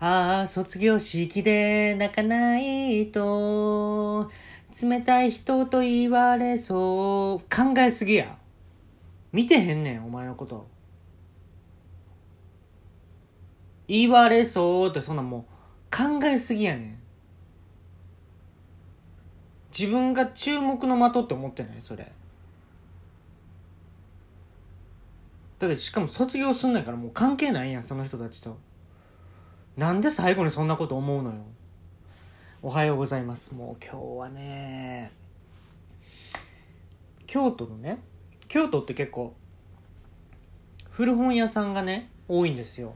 ああ、卒業式で泣かないと、冷たい人と言われそう。考えすぎや。見てへんねん、お前のこと。言われそうってそんなもう考えすぎやねん。自分が注目の的って思ってない？それ。だってしかも卒業すんないからもう関係ないやん、その人たちと。なんで最後にそんなこと思うのよ。おはようございます。もう今日はね、京都のね、京都って結構、古本屋さんがね、多いんですよ。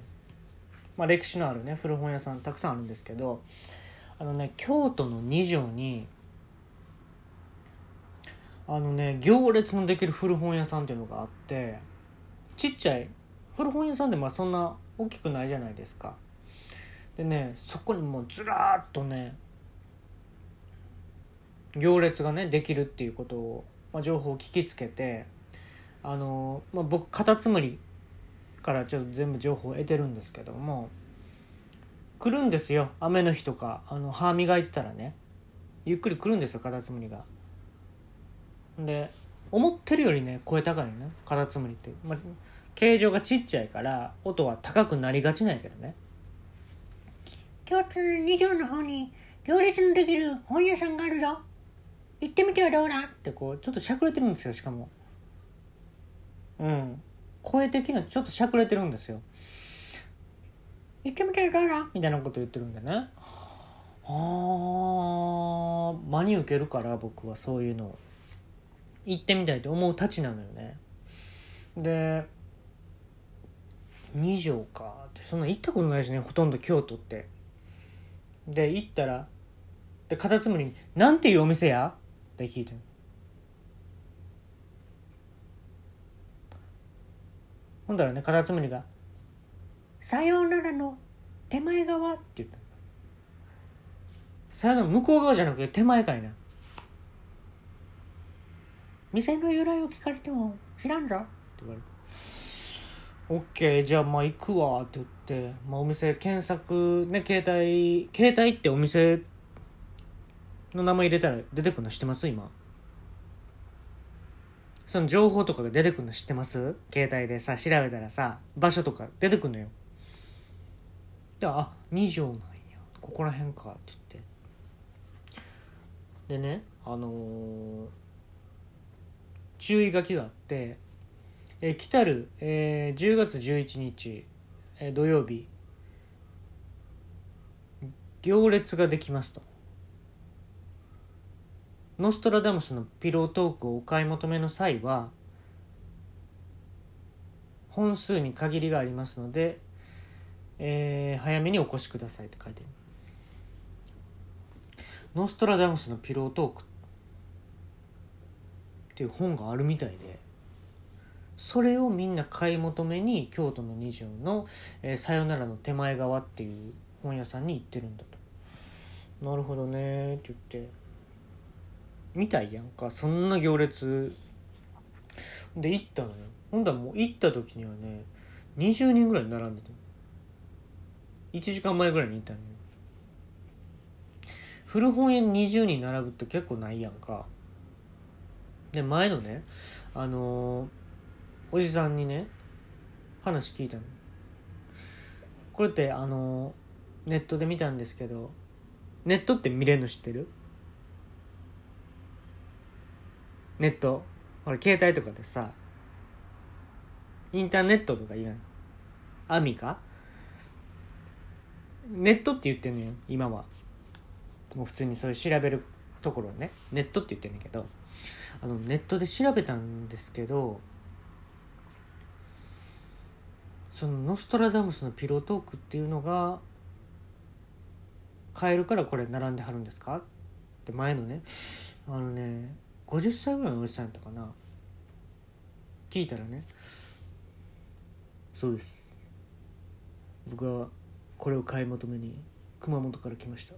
まあ歴史のあるね、古本屋さんたくさんあるんですけど、あのね、京都の二条に、あのね、行列のできる古本屋さんっていうのがあって、ちっちゃい、古本屋さんでまあそんな大きくないじゃないですか。でねそこにもうずらっとね行列がねできるっていうことを、まあ、情報を聞きつけてあの、まあ、僕カタツムリからちょっと全部情報を得てるんですけども来るんですよ雨の日とかあの歯磨いてたらねゆっくり来るんですよカタツムリが。で思ってるよりね声高いのねカタツムリって、まあ、形状がちっちゃいから音は高くなりがちなんやけどね。京都の二条の方に行列のできる本屋さんがあるぞ。行ってみてはどうだ？ってこうちょっとしゃくれてるんですよしかも。うん。声的なちょっとしゃくれてるんですよ。行ってみてはどうだ？みたいなこと言ってるんでね。あー真に受けるから僕はそういうのを。行ってみたいと思うたちなのよね。で二条か。ってそんな行ったことないしねほとんど京都ってで行ったらでカタツムリに「なんていうお店や?」って聞いて。ほんだらねカタツムリがさようならの手前側？って言った。さよなら向こう側じゃなくて手前かいな。店の由来を聞かれても知らんぞ。って言われて「オッケーじゃあまあ行くわ」って言って、まあ、お店検索ね携帯携帯ってお店の名前入れたら出てくるの知ってます？今。その情報とかが出てくるの知ってます？携帯でさ調べたらさ場所とか出てくるのよ。であ二条なんや。ここら辺かって言って。でねあのー注意書きがあってえ来たる、えー10月11日、えー土曜日。行列ができますと。ノストラダムスのピロートークをお買い求めの際は本数に限りがありますので、えー早めにお越しくださいって書いてる。ノストラダムスのピロートークっていう本があるみたいで。それをみんな買い求めに京都の二条の「えさよならの手前側」っていう本屋さんに行ってるんだと。なるほどねって言って。見たいやんか。そんな行列。で行ったのよ。ほんだらもう行った時にはね20人ぐらい並んでた1時間前ぐらいに行ったのよ。古本屋に20人並ぶって結構ないやんか。で前のねあのーおじさんにね話聞いたの。これってあのネットで見たんですけどネットって見れるの知ってる？ネット？ほら携帯とかでさインターネットとか言わん？アミかネットって言ってんのよ今は。もう普通にそういう調べるところをねネットって言ってんだけどあのネットで調べたんですけどそのノストラダムスのピロートークっていうのが買えるからこれ並んではるんですか？って前のねあのね50歳ぐらいのおじさんやったかな。聞いたらねそうです。僕はこれを買い求めに熊本から来ました。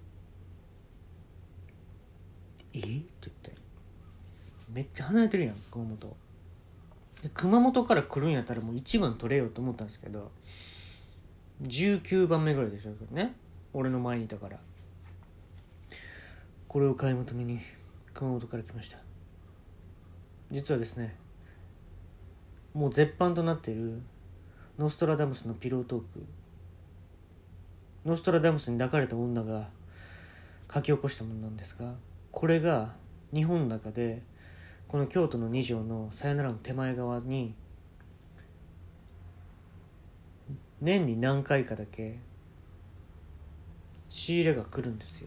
え？って言って。めっちゃ離れてるやん熊本。熊本から来るんやったらもう一番取れようと思ったんですけど19番目ぐらいでしたけどね。俺の前にいたから。これを買い求めに熊本から来ました。実はですねもう絶版となっているノストラダムスのピロートーク。ノストラダムスに抱かれた女が書き起こしたものなんですがこれが日本の中でこの京都の二条のさよならの手前側に年に何回かだけ仕入れが来るんですよ。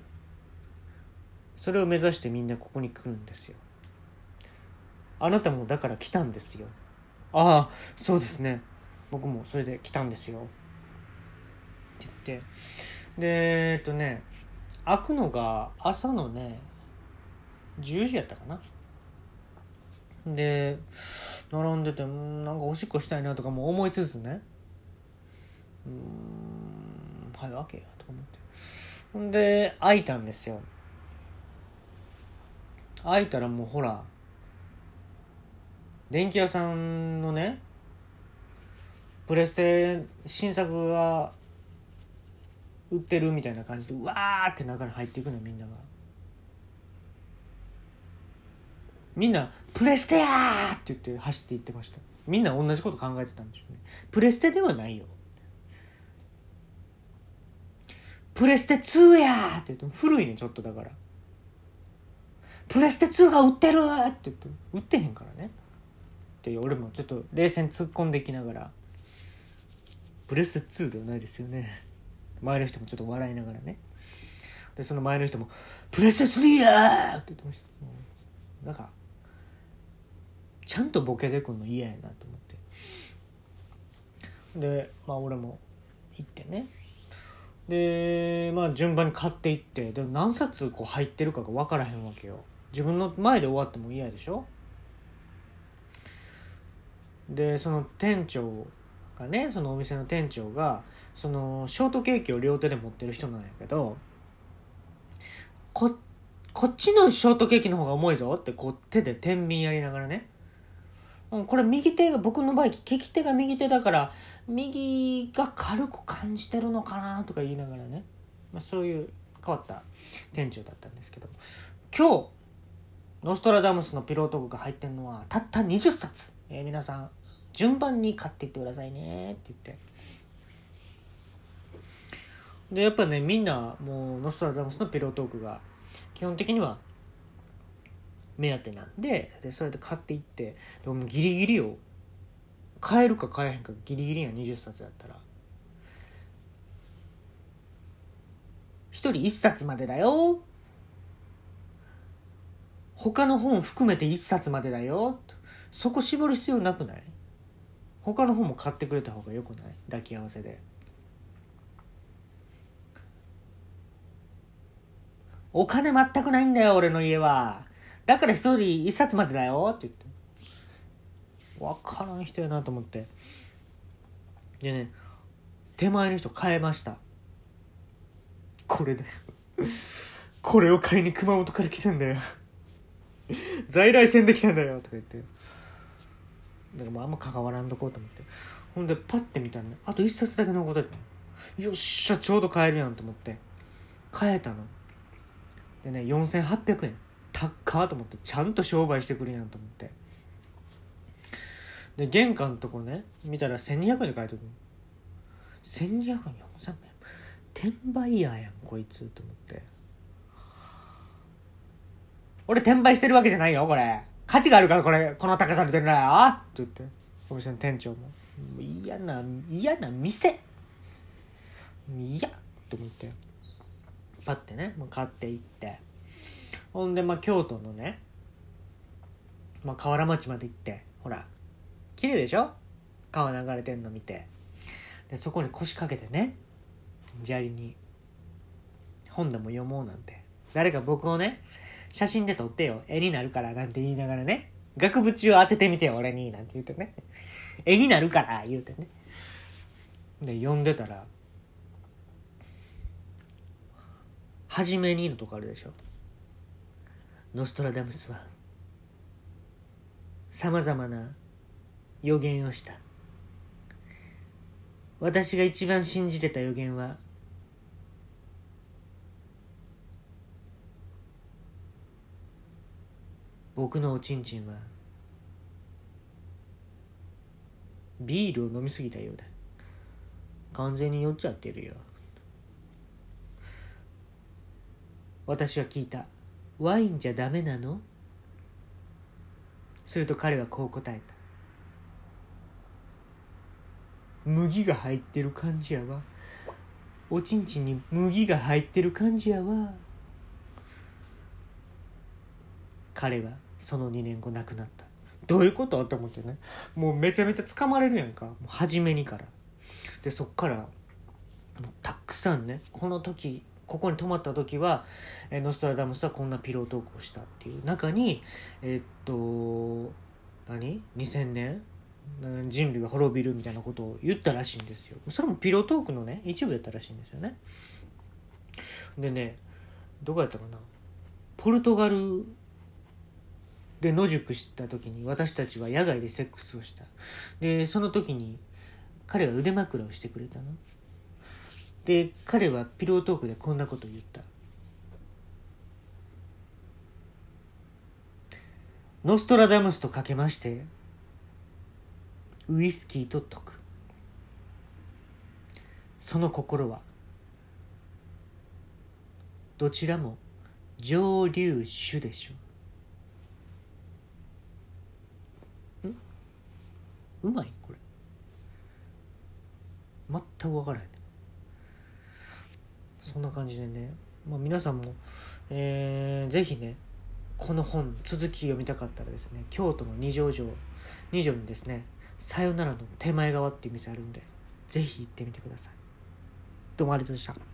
それを目指してみんなここに来るんですよ。あなたもだから来たんですよ。ああそうですね。僕もそれで来たんですよ。って言って。でえっとね開くのが朝のね10時やったかな。で並んでてうんなんかおしっこしたいなとかも思いつつね。うんはい開けよと思って。ほんで開いたんですよ。開いたらもうほら電気屋さんのねプレステ新作が売ってるみたいな感じでうわーって中に入っていくのみんなが。みんな「プレステや!」って言って走っていってました。みんな同じこと考えてたんでしょうね。プレステではないよ。プレステ2やって言って古いねちょっとだから。プレステ2が売ってるって言って売ってへんからね。って俺もちょっと冷静に突っ込んでいきながら。プレステ2ではないですよね。前の人もちょっと笑いながらね。でその前の人も「プレステ3や!」って言ってました。なん。かちゃんとボケてくんの嫌やなと思って。でまあ俺も行ってね。でまあ順番に買っていって。でも何冊こう入ってるかが分からへんわけよ。自分の前で終わっても嫌でしょ？でその店長がねそのお店の店長がそのショートケーキを両手で持ってる人なんやけどここっちのショートケーキの方が重いぞってこう手で天秤やりながらね。うんこれ右手が僕の場合利き手が右手だから右が軽く感じてるのかなとか言いながらね、まあ、そういう変わった店長だったんですけど。今日ノストラダムスのピロートークが入ってるのはたった20冊、えー皆さん順番に買っていってくださいねって言って。でやっぱねみんなもうノストラダムスのピロートークが基本的には目当てなんででそれで買っていってでもギリギリよ買えるか買えへんかギリギリや20冊やったら。一人1冊までだよ。他の本含めて1冊までだよ。そこ絞る必要なくない？他の本も買ってくれた方がよくない？抱き合わせで。お金全くないんだよ俺の家は。だから一人一冊までだよ。って言って。分からん人やなと思って。でね手前の人変えました。これだよこれを買いに熊本から来たんだよ。在来線で来たんだよ。とか言って。だからもうあんま関わらんとこうと思って。ほんでパッて見たらねあと一冊だけ残ってたよっしゃちょうど買えるやんと思って。買えたの。でね4800円。高っと思ってちゃんと商売してくるやんと思って。で玄関のとこね見たら1200円で買えとく1200円4300円。転売ヤーやんこいつと思って。俺転売してるわけじゃないよこれ。価値があるからこれこの高さで売ってるんだよ。って言って。お店の店長も。嫌な嫌な店。嫌と思って。パッてねもう買っていって。ほんでまあ京都のね、まあ、河原町まで行ってほら綺麗でしょ？川流れてんの見て。でそこに腰掛けてね砂利に本でも読もうなんて。誰か僕をね写真で撮ってよ。絵になるからなんて言いながらね額縁を当ててみてよ俺になんて言うてね。絵になるから言うてね。で読んでたら「はじめに」のとこあるでしょ？ノストラダムスはさまざまな予言をした。私が一番信じてた予言は僕のおちんちんはビールを飲みすぎたようだ。完全に酔っちゃってるよ。私は聞いた。ワインじゃダメなの？すると彼はこう答えた。麦が入ってる感じやわ。おちんちんに麦が入ってる感じやわ。彼はその2年後亡くなった。どういうこと？と思ってね。もうめちゃめちゃ掴まれるやんか。初めにから。でそっからたくさんねこの時ここに泊まった時はえーノストラダムスはこんなピロートークをしたっていう中にえーっと何？2000年？人類が滅びるみたいなことを言ったらしいんですよ。それもピロートークのね一部やったらしいんですよね。でねどこやったかな？ポルトガルで野宿した時に私たちは野外でセックスをした。でその時に彼は腕枕をしてくれたの。で彼はピロートークでこんなことを言った。ノストラダムスとかけましてウイスキーと解く。その心はどちらも蒸留酒でしょう。うまいこれ。全く分からへんそんな感じでね、まあ、皆さんも、えーぜひねこの本続き読みたかったらですね京都の二条城二条にですね「さよならの手前側」っていう店あるんでぜひ行ってみてください。どうもありがとうございました。